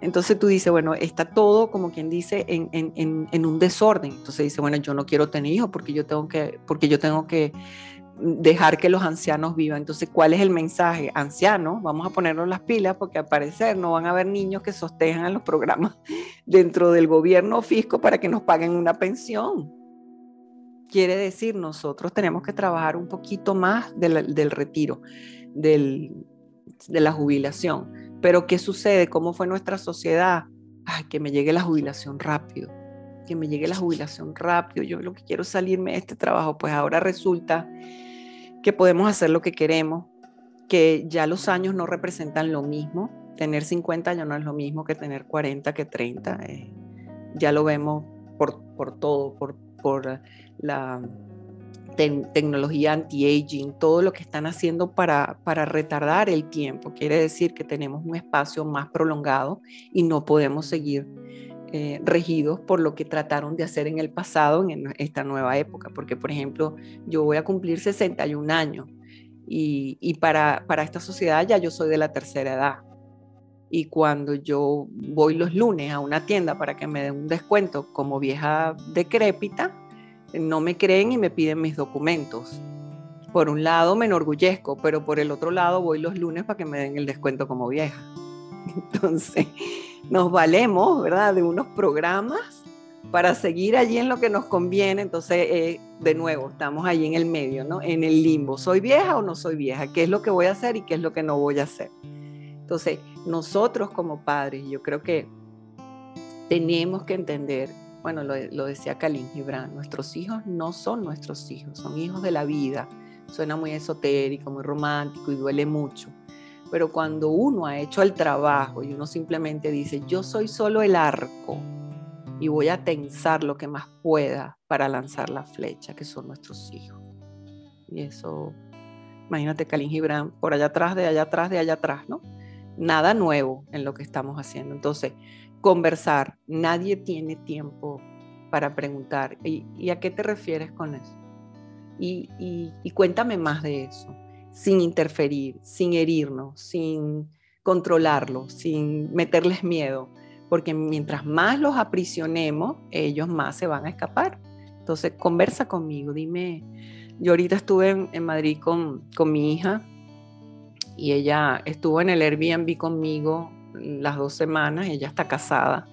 S2: Entonces tú dices, bueno, está todo como quien dice en, un desorden. Entonces dice, bueno, yo no quiero tener hijos porque yo tengo que, porque yo tengo que dejar que los ancianos vivan. Entonces, ¿cuál es el mensaje? Ancianos, vamos a ponernos las pilas porque al parecer no van a haber niños que sostengan los programas *laughs* dentro del gobierno fisco para que nos paguen una pensión. Quiere decir, nosotros tenemos que trabajar un poquito más del, retiro, de la jubilación pero ¿qué sucede? ¿Cómo fue nuestra sociedad? Ay, que me llegue la jubilación rápido, que me llegue la jubilación rápido. Yo lo que quiero es salirme de este trabajo. Pues ahora resulta que podemos hacer lo que queremos, que ya los años no representan lo mismo. Tener 50 años no es lo mismo que tener 40, que 30. Eh, ya lo vemos por, por todo, por, por la tecnología anti-aging, todo lo que están haciendo para, para retardar el tiempo. Quiere decir que tenemos un espacio más prolongado y no podemos seguir eh, regidos por lo que trataron de hacer en el pasado, en esta nueva época. Porque, por ejemplo, yo voy a cumplir 61 años y, y para, para esta sociedad ya yo soy de la tercera edad. Y cuando yo voy los lunes a una tienda para que me den un descuento como vieja decrépita, no me creen y me piden mis documentos. Por un lado me enorgullezco, pero por el otro lado voy los lunes para que me den el descuento como vieja. *laughs* Entonces, nos valemos, ¿verdad?, de unos programas para seguir allí en lo que nos conviene. Entonces, eh, de nuevo, estamos allí en el medio, ¿no? En el limbo. ¿Soy vieja o no soy vieja? ¿Qué es lo que voy a hacer y qué es lo que no voy a hacer? Entonces, nosotros como padres, yo creo que tenemos que entender bueno, lo, decía Khalil Gibran, nuestros hijos no son nuestros hijos, son hijos de la vida. Suena muy esotérico, muy romántico y duele mucho. Pero cuando uno ha hecho el trabajo y uno simplemente dice, yo soy solo el arco y voy a tensar lo que más pueda para lanzar la flecha, que son nuestros hijos. Y eso, imagínate Khalil Gibran por allá atrás, de allá atrás, de allá atrás, ¿no? Nada nuevo en lo que estamos haciendo. Entonces, conversar. Nadie tiene tiempo para preguntar. ¿Y, a qué te refieres con eso? Y, cuéntame más de eso, sin interferir, sin herirnos, sin controlarlo, sin meterles miedo, porque mientras más los aprisionemos, ellos más se van a escapar. Entonces, conversa conmigo, dime, yo ahorita estuve en, Madrid con, con mi hija y ella estuvo en el Airbnb conmigo las dos semanas, ella está casada.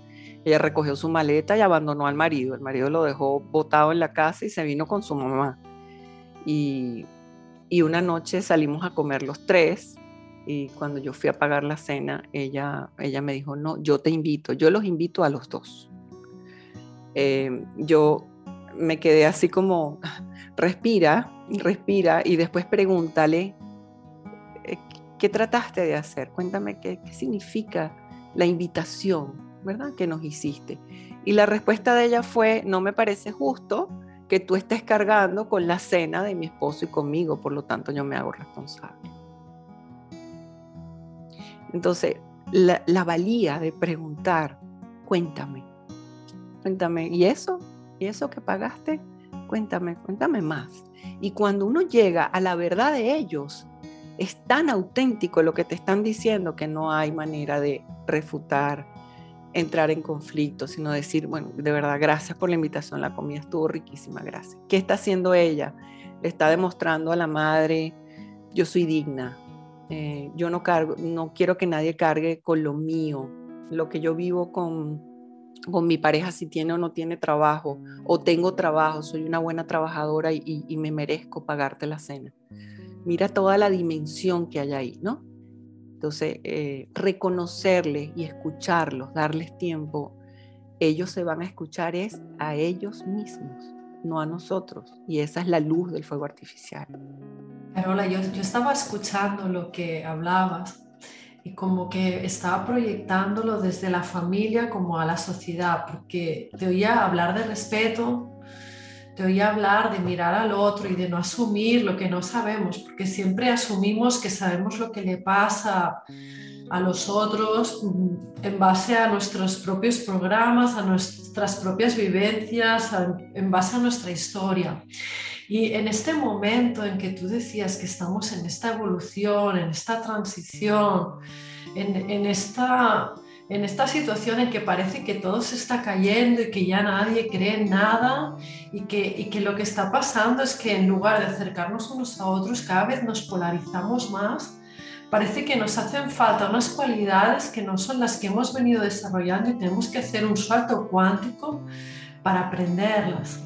S2: Ella recogió su maleta y abandonó al marido. El marido lo dejó botado en la casa y se vino con su mamá. Y, y una noche salimos a comer los tres y cuando yo fui a pagar la cena, ella, ella me dijo, no, yo te invito, yo los invito a los dos. Eh, yo me quedé así como, respira, respira y después pregúntale ¿Qué trataste de hacer? Cuéntame qué, significa la invitación, ¿verdad? Que nos hiciste. Y la respuesta de ella fue, no me parece justo que tú estés cargando con la cena de mi esposo y conmigo, por lo tanto yo me hago responsable. Entonces, la, la valía de preguntar, cuéntame, cuéntame, ¿y eso? ¿Y eso que pagaste? Cuéntame, cuéntame más. Y cuando uno llega a la verdad de ellos, es tan auténtico lo que te están diciendo que no hay manera de refutar, entrar en conflicto, sino decir, bueno, de verdad, gracias por la invitación, la comida estuvo riquísima, gracias. ¿Qué está haciendo ella? Le está demostrando a la madre, yo soy digna, eh, yo no cargo, no quiero que nadie cargue con lo mío, lo que yo vivo con, con mi pareja si tiene o no tiene trabajo, o tengo trabajo, soy una buena trabajadora y me merezco pagarte la cena mira toda la dimensión que hay ahí, ¿no? Entonces, eh, reconocerles y escucharlos, darles tiempo, ellos se van a escuchar es a ellos mismos, no a nosotros. Y esa es la luz del fuego artificial.
S3: Carola, yo, yo estaba escuchando lo que hablabas y como que estaba proyectándolo desde la familia como a la sociedad, porque te oía hablar de respeto, te oí hablar de mirar al otro y de no asumir lo que no sabemos, porque siempre asumimos que sabemos lo que le pasa a los otros mm, en base a nuestros propios programas, a nuestras propias vivencias, en base a nuestra historia. Y en este momento en que tú decías que estamos en esta evolución, en esta transición, en, en esta en esta situación en que parece que todo se está cayendo y que ya nadie cree en nada y que, y que lo que está pasando es que en lugar de acercarnos unos a otros, cada vez nos polarizamos más. Parece que nos hacen falta unas cualidades que no son las que hemos venido desarrollando y tenemos que hacer un salto cuántico para aprenderlas.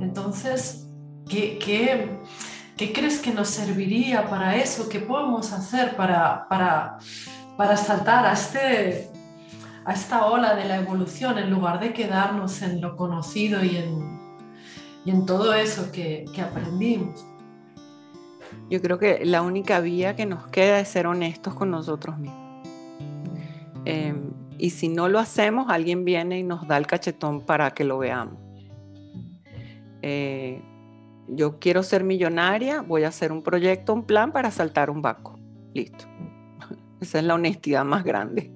S3: Entonces, ¿qué, crees que nos serviría para eso? ¿Qué podemos hacer para, para, saltar a este, a esta ola de la evolución en lugar de quedarnos en lo conocido y en, todo eso que, aprendimos.
S2: Yo creo que la única vía que nos queda es ser honestos con nosotros mismos. Eh, y si no lo hacemos, alguien viene y nos da el cachetón para que lo veamos. Eh, yo quiero ser millonaria, voy a hacer un proyecto, un plan para saltar un vaco. Listo. *laughs* Esa es la honestidad más grande.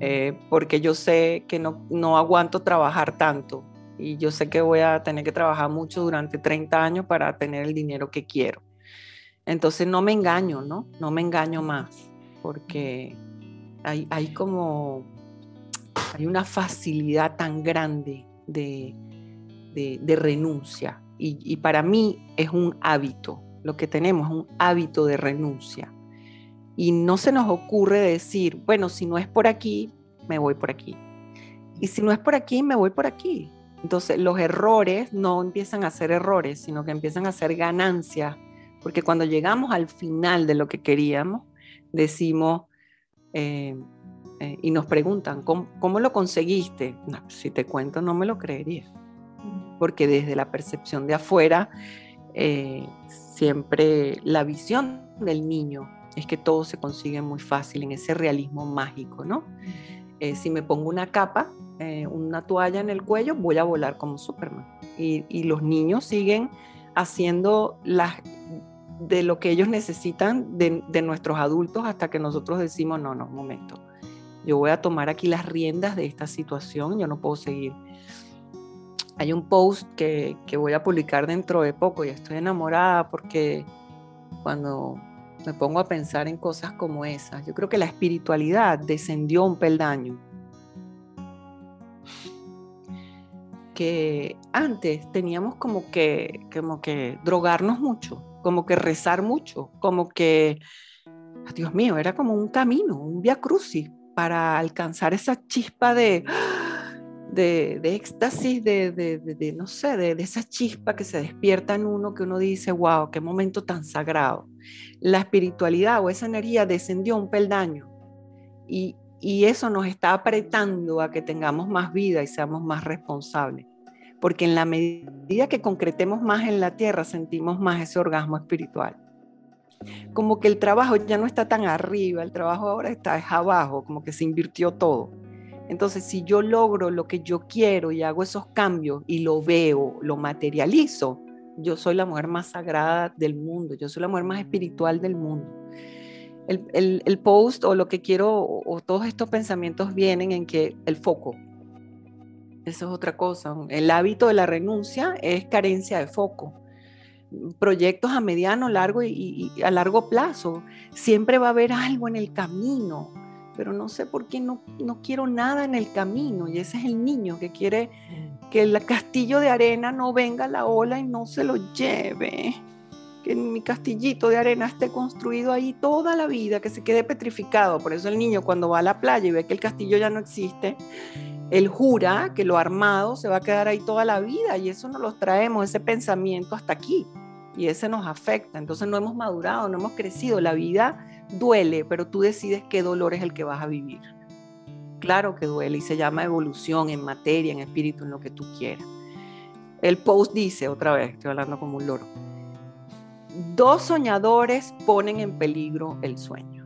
S2: Eh, porque yo sé que no, no aguanto trabajar tanto y yo sé que voy a tener que trabajar mucho durante 30 años para tener el dinero que quiero. Entonces no me engaño, ¿no? No me engaño más, porque hay, hay como, hay una facilidad tan grande de, de, de renuncia y, para mí es un hábito, lo que tenemos un hábito de renuncia y no se nos ocurre decir, bueno, si no es por aquí, me voy por aquí. Y si no es por aquí, me voy por aquí. Entonces los errores no empiezan a ser errores, sino que empiezan a ser ganancias, porque cuando llegamos al final de lo que queríamos, decimos eh, eh, y nos preguntan, ¿cómo, ¿cómo lo conseguiste? Si te cuento, no me lo creería, porque desde la percepción de afuera, eh, siempre la visión del niño es que todo se consigue muy fácil en ese realismo mágico, ¿no? Eh, si me pongo una capa, eh, una toalla en el cuello, voy a volar como Superman. Y, y, los niños siguen haciendo las, de lo que ellos necesitan de, de, nuestros adultos hasta que nosotros decimos, no, no, un momento, yo voy a tomar aquí las riendas de esta situación, yo no puedo seguir. Hay un post que, que voy a publicar dentro de poco y estoy enamorada porque cuando me pongo a pensar en cosas como esas. Yo creo que la espiritualidad descendió un peldaño. Que antes teníamos como que, como que drogarnos mucho, como que rezar mucho, como que, Dios mío, era como un camino, un via crucis para alcanzar esa chispa de, de, de éxtasis, de, de, de, no sé, de, esa chispa que se despierta en uno, que uno dice, wow, qué momento tan sagrado. La espiritualidad o esa energía descendió un peldaño y, y eso nos está apretando a que tengamos más vida y seamos más responsables. Porque en la medida que concretemos más en la tierra, sentimos más ese orgasmo espiritual. Como que el trabajo ya no está tan arriba, el trabajo ahora está abajo, como que se invirtió todo. Entonces, si yo logro lo que yo quiero y hago esos cambios y lo veo, lo materializo, yo soy la mujer más sagrada del mundo, yo soy la mujer más espiritual del mundo. El, post o lo que quiero o, todos estos pensamientos vienen en que el foco, eso es otra cosa. El hábito de la renuncia es carencia de foco. Proyectos a mediano, largo y, a largo plazo. Siempre va a haber algo en el camino pero no sé por qué no, no quiero nada en el camino. Y ese es el niño que quiere que el castillo de arena no venga la ola y no se lo lleve. Que mi castillito de arena esté construido ahí toda la vida, que se quede petrificado. Por eso el niño cuando va a la playa y ve que el castillo ya no existe, él jura que lo armado se va a quedar ahí toda la vida y eso nos lo traemos, ese pensamiento hasta aquí. Y ese nos afecta. Entonces no hemos madurado, no hemos crecido. La vida duele, pero tú decides qué dolor es el que vas a vivir. Claro que duele y se llama evolución en materia, en espíritu, en lo que tú quieras. El post dice, otra vez, estoy hablando como un loro, dos soñadores ponen en peligro el sueño.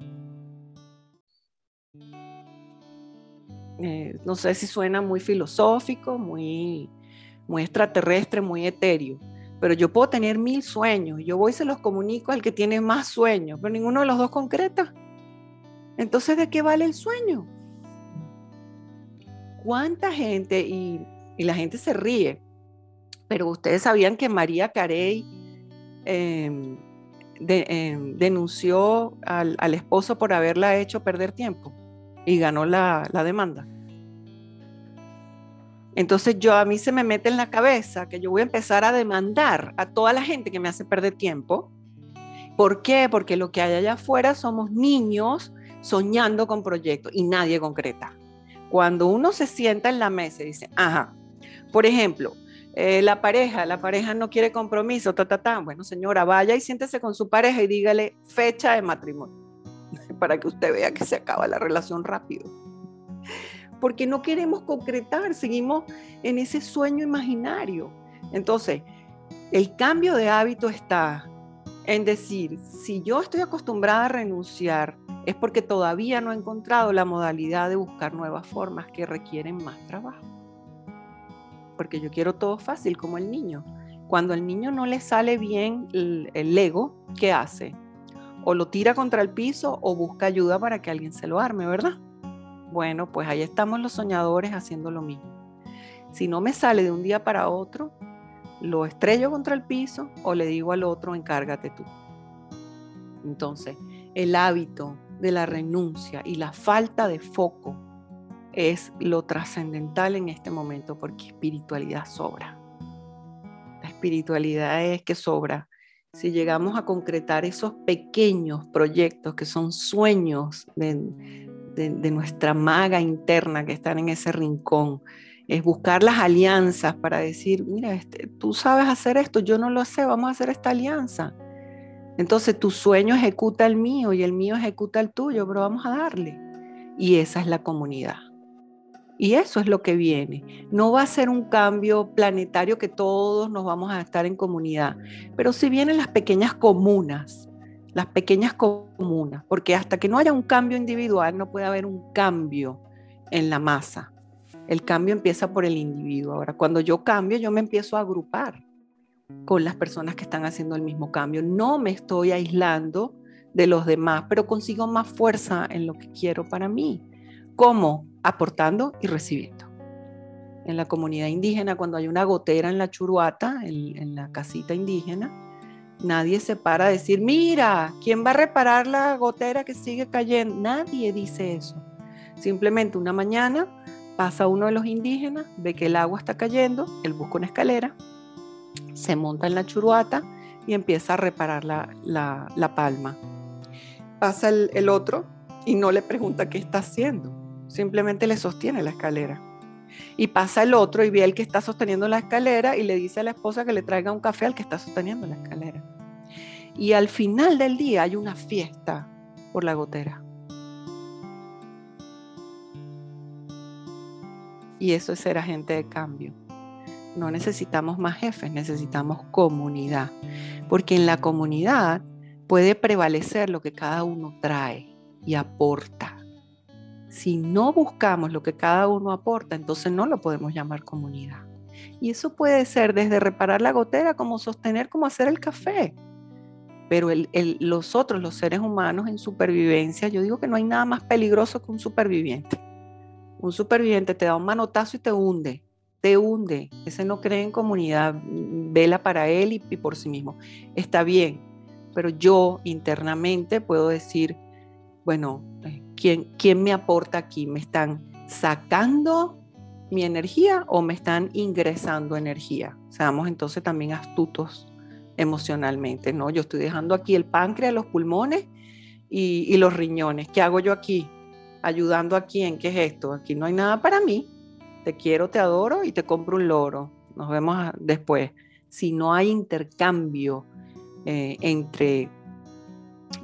S2: Eh, no sé si suena muy filosófico, muy, muy extraterrestre, muy etéreo, pero yo puedo tener mil sueños, yo voy y se los comunico al que tiene más sueños, pero ninguno de los dos concreta. Entonces, ¿de qué vale el sueño? ¿Cuánta gente, y, la gente se ríe, pero ustedes sabían que María Carey eh, de, denunció al, esposo por haberla hecho perder tiempo? y ganó la demanda. Entonces yo a mí se me mete en la cabeza que yo voy a empezar a demandar a toda la gente que me hace perder tiempo. ¿Por qué? Porque lo que hay allá afuera somos niños soñando con proyectos y nadie concreta. Cuando uno se sienta en la mesa y dice, ajá, por ejemplo, eh, la pareja, la pareja no quiere compromiso, ta, ta, ta. Bueno, señora, vaya y siéntese con su pareja y dígale fecha de matrimonio *laughs* para que usted vea que se acaba la relación rápido porque no queremos concretar, seguimos en ese sueño imaginario. Entonces, el cambio de hábito está en decir, si yo estoy acostumbrada a renunciar, es porque todavía no he encontrado la modalidad de buscar nuevas formas que requieren más trabajo. Porque yo quiero todo fácil, como el niño. Cuando al niño no le sale bien el, el Lego, ¿qué hace? O lo tira contra el piso o busca ayuda para que alguien se lo arme, ¿verdad? Bueno, pues ahí estamos los soñadores haciendo lo mismo. Si no me sale de un día para otro, lo estrello contra el piso o le digo al otro, encárgate tú. Entonces, el hábito de la renuncia y la falta de foco es lo trascendental en este momento porque espiritualidad sobra. La espiritualidad es que sobra. Si llegamos a concretar esos pequeños proyectos que son sueños de, de, nuestra maga interna que están en ese rincón. Es buscar las alianzas para decir, mira, este, tú sabes hacer esto, yo no lo sé, vamos a hacer esta alianza. Entonces tu sueño ejecuta el mío y el mío ejecuta el tuyo, pero vamos a darle. Y esa es la comunidad. Y eso es lo que viene. No va a ser un cambio planetario que todos nos vamos a estar en comunidad, pero si vienen las pequeñas comunas, las pequeñas comunas, porque hasta que no haya un cambio individual no puede haber un cambio en la masa. El cambio empieza por el individuo. Ahora, cuando yo cambio, yo me empiezo a agrupar con las personas que están haciendo el mismo cambio. No me estoy aislando de los demás, pero consigo más fuerza en lo que quiero para mí. ¿Cómo? Aportando y recibiendo. En la comunidad indígena, cuando hay una gotera en la churuata, en, en la casita indígena, Nadie se para a decir, mira, ¿quién va a reparar la gotera que sigue cayendo? Nadie dice eso. Simplemente una mañana pasa uno de los indígenas, ve que el agua está cayendo, él busca una escalera, se monta en la churuata y empieza a reparar la, palma. Pasa el, el otro y no le pregunta qué está haciendo, simplemente le sostiene la escalera. Y pasa el otro y ve al que está sosteniendo la escalera y le dice a la esposa que le traiga un café al que está sosteniendo la escalera. Y al final del día hay una fiesta por la gotera. Y eso es ser agente de cambio. No necesitamos más jefes, necesitamos comunidad. Porque en la comunidad puede prevalecer lo que cada uno trae y aporta. Si no buscamos lo que cada uno aporta, entonces no lo podemos llamar comunidad. Y eso puede ser desde reparar la gotera, como sostener, como hacer el café pero los otros, los seres humanos en supervivencia, yo digo que no hay nada más peligroso que un superviviente. Un superviviente te da un manotazo y te hunde, te hunde. Ese no cree en comunidad, vela para él y, por sí mismo. Está bien, pero yo internamente puedo decir, bueno, eh, ¿quién, ¿quién me aporta aquí? ¿Me están sacando mi energía o me están ingresando energía? Seamos entonces también astutos emocionalmente, ¿no? Yo estoy dejando aquí el páncreas, los pulmones y, los riñones. ¿Qué hago yo aquí? Ayudando a quién, ¿qué es esto? Aquí no hay nada para mí. Te quiero, te adoro y te compro un loro. Nos vemos después. Si no hay intercambio eh, entre...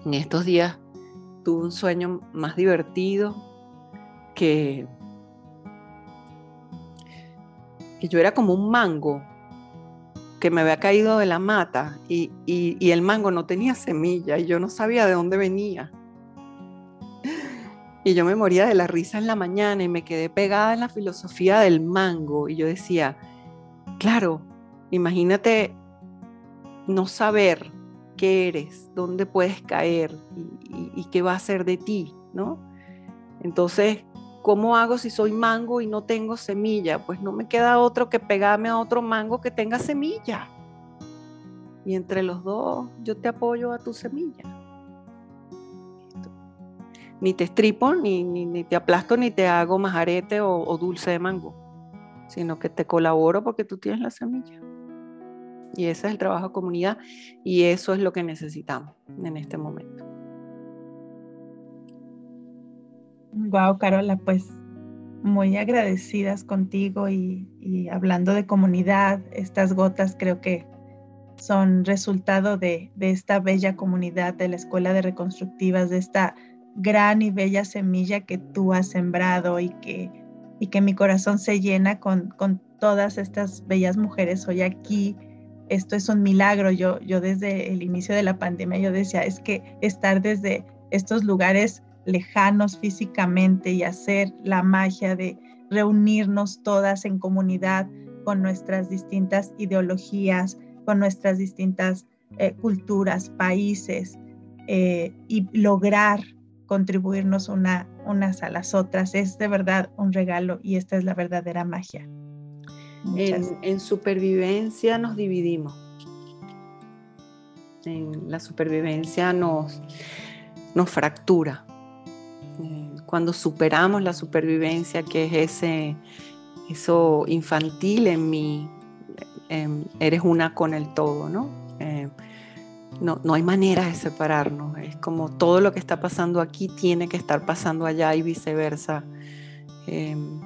S2: En estos días tuve un sueño más divertido que, que yo era como un mango que me había caído de la mata y, el mango no tenía semilla y yo no sabía de dónde venía. Y yo me moría de la risa en la mañana y me quedé pegada en la filosofía del mango y yo decía, claro, imagínate no saber qué eres, dónde puedes caer y, qué va a ser de ti, ¿no? Entonces, ¿Cómo hago si soy mango y no tengo semilla? Pues no me queda otro que pegarme a otro mango que tenga semilla. Y entre los dos yo te apoyo a tu semilla. ni te estripo, ni, ni, te aplasto, ni te hago majarete o dulce de mango, sino que te colaboro porque tú tienes la semilla. Y ese es el trabajo de comunidad y eso es lo que necesitamos en este momento.
S5: Wow, Carola, pues muy agradecidas contigo y, y, hablando de comunidad, estas gotas creo que son resultado de, de, esta bella comunidad de la Escuela de Reconstructivas, de esta gran y bella semilla que tú has sembrado y que, y que mi corazón se llena con, con todas estas bellas mujeres hoy aquí. Esto es un milagro. Yo, yo desde el inicio de la pandemia yo decía, es que estar desde estos lugares lejanos físicamente y hacer la magia de reunirnos todas en comunidad con nuestras distintas ideologías, con nuestras distintas eh, culturas, países eh, y lograr contribuirnos una, unas a las otras. Es de verdad un regalo y esta es la verdadera magia.
S2: En, supervivencia nos dividimos. En la supervivencia nos, nos fractura. Eh, cuando superamos la supervivencia, que es ese, eso infantil en mí, em, eres una con el todo, ¿no? Eh, no, no hay manera de separarnos. Es como todo lo que está pasando aquí tiene que estar pasando allá y viceversa. Em,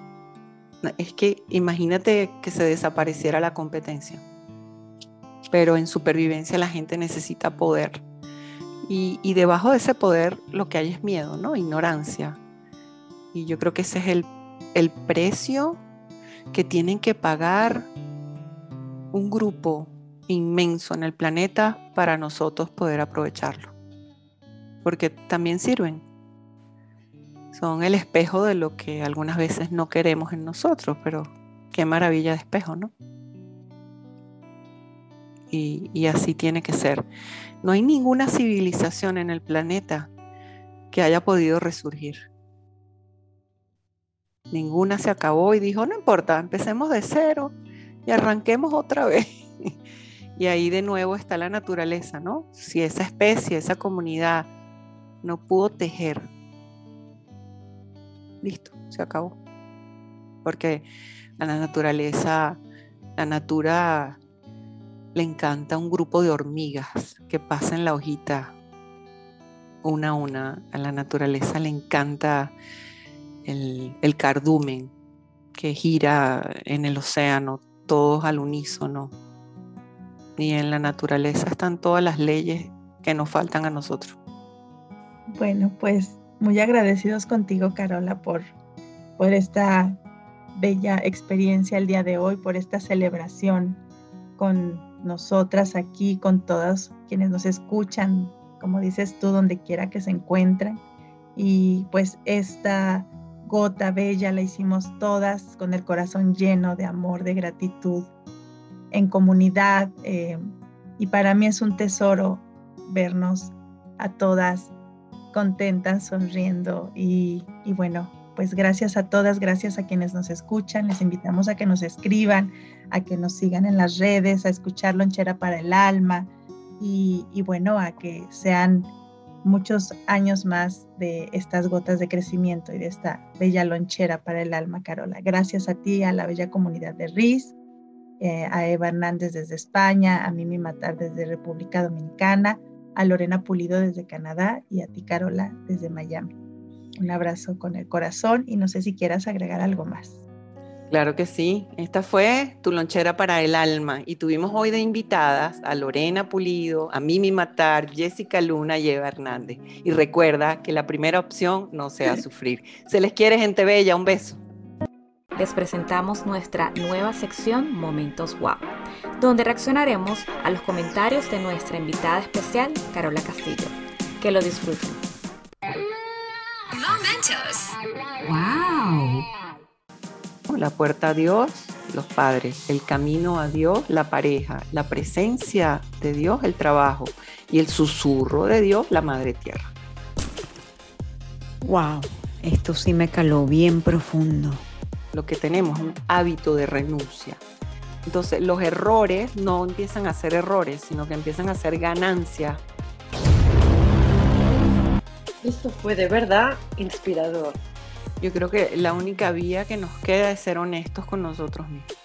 S2: es que imagínate que se desapareciera la competencia, pero en supervivencia la gente necesita poder. Y, debajo de ese poder lo que hay es miedo, ¿no? Ignorancia. Y yo creo que ese es el precio que tienen que pagar un grupo inmenso en el planeta para nosotros poder aprovecharlo. Porque también sirven. Son el espejo de lo que algunas veces no queremos en nosotros, pero qué maravilla de espejo, ¿no? Y, así tiene que ser. No hay ninguna civilización en el planeta que haya podido resurgir. Ninguna se acabó y dijo, no importa, empecemos de cero y arranquemos otra vez. *laughs* Y ahí de nuevo está la naturaleza, ¿no? Si esa especie, esa comunidad no pudo tejer, listo, se acabó. Porque a la naturaleza, la natura le encanta un grupo de hormigas que pasan la hojita una a una. A la naturaleza le encanta el, el cardumen que gira en el océano, todos al unísono y en la naturaleza están todas las leyes que nos faltan a nosotros.
S5: Bueno, pues muy agradecidos contigo, Carola, por, por esta bella experiencia el día de hoy, por esta celebración con nosotras aquí, con todos quienes nos escuchan, como dices tú, donde quiera que se encuentren. Y pues esta gota bella la hicimos todas con el corazón lleno de amor, de gratitud en comunidad eh, y para mí es un tesoro vernos a todas contentas, sonriendo y, bueno, pues gracias a todas, gracias a quienes nos escuchan, les invitamos a que nos escriban, a que nos sigan en las redes, a escuchar Lonchera para el Alma y, y bueno, a que sean muchos años más de estas gotas de crecimiento y de esta bella lonchera para el alma, Carola. Gracias a ti, a la bella comunidad de RIS, eh, a Eva Hernández desde España, a Mimi Matar desde República Dominicana, a Lorena Pulido desde Canadá y a ti, Carola, desde Miami. Un abrazo con el corazón y no sé si quieras agregar algo más.
S2: Claro que sí, esta fue tu lonchera para el alma y tuvimos hoy de invitadas a Lorena Pulido, a Mimi Matar, Jessica Luna y Eva Hernández. Y recuerda que la primera opción no sea *laughs* sufrir. Se les quiere gente bella, un beso
S1: les presentamos nuestra nueva sección Momentos Wow, donde reaccionaremos a los comentarios de nuestra invitada especial, Carola Castillo. Que lo disfruten.
S2: Momentos. Wow. La puerta a Dios, los padres, el camino a Dios, la pareja, la presencia de Dios, el trabajo y el susurro de Dios, la madre tierra.
S4: Wow, esto sí me caló bien profundo
S2: lo que tenemos un hábito de renuncia. Entonces los errores no empiezan a ser errores, sino que empiezan a ser ganancias.
S6: Esto fue de verdad inspirador.
S2: Yo creo que la única vía que nos queda es ser honestos con nosotros mismos.